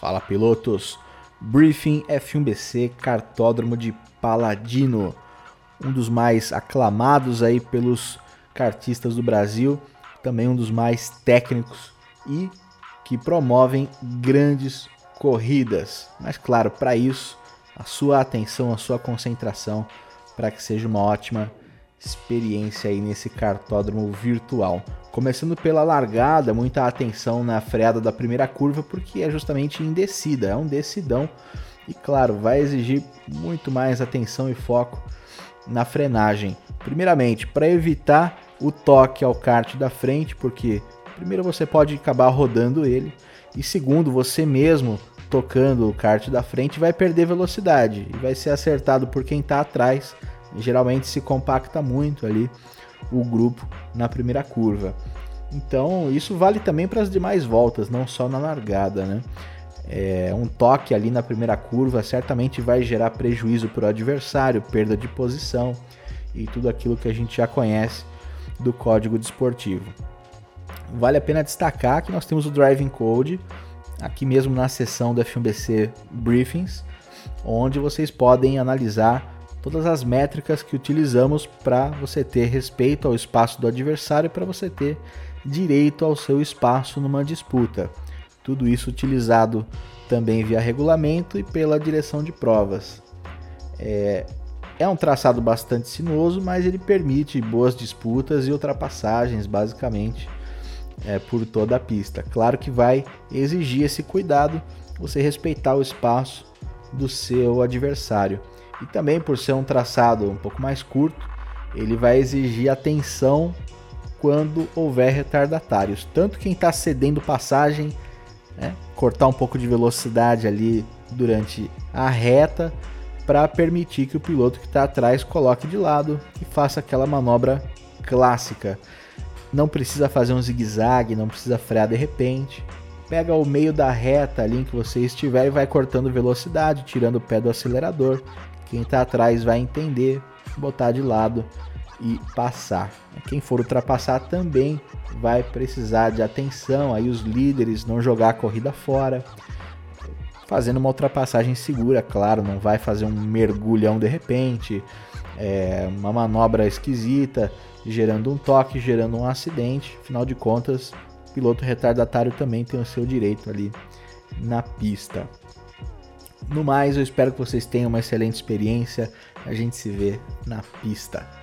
Fala pilotos! Briefing F1BC Cartódromo de Paladino, um dos mais aclamados aí pelos kartistas do Brasil, também um dos mais técnicos e que promovem grandes corridas. Mas claro, para isso, a sua atenção, a sua concentração para que seja uma ótima experiência aí nesse cartódromo virtual. Começando pela largada, muita atenção na freada da primeira curva, porque é justamente indecida, é um decidão e, claro, vai exigir muito mais atenção e foco na frenagem. Primeiramente, para evitar o toque ao kart da frente, porque primeiro você pode acabar rodando ele, e segundo, você mesmo tocando o kart da frente vai perder velocidade e vai ser acertado por quem está atrás. Geralmente se compacta muito ali o grupo na primeira curva. Então, isso vale também para as demais voltas, não só na largada, né? É, um toque ali na primeira curva certamente vai gerar prejuízo para o adversário, perda de posição e tudo aquilo que a gente já conhece do código desportivo. Vale a pena destacar que nós temos o Driving Code aqui mesmo na seção do F1BC Briefings, onde vocês podem analisar todas as métricas que utilizamos para você ter respeito ao espaço do adversário, para você ter direito ao seu espaço numa disputa. Tudo isso utilizado também via regulamento e pela direção de provas. É, é um traçado bastante sinuoso, mas ele permite boas disputas e ultrapassagens, basicamente, é, por toda a pista. Claro que vai exigir esse cuidado, você respeitar o espaço do seu adversário. E também por ser um traçado um pouco mais curto, ele vai exigir atenção quando houver retardatários. Tanto quem está cedendo passagem, né, cortar um pouco de velocidade ali durante a reta para permitir que o piloto que está atrás coloque de lado e faça aquela manobra clássica. Não precisa fazer um zigue-zague, não precisa frear de repente. Pega o meio da reta ali em que você estiver e vai cortando velocidade, tirando o pé do acelerador quem está atrás vai entender, botar de lado e passar. Quem for ultrapassar também vai precisar de atenção, aí os líderes não jogar a corrida fora, fazendo uma ultrapassagem segura, claro, não vai fazer um mergulhão de repente, é, uma manobra esquisita, gerando um toque, gerando um acidente. Afinal de contas, piloto retardatário também tem o seu direito ali na pista. No mais, eu espero que vocês tenham uma excelente experiência. A gente se vê na pista.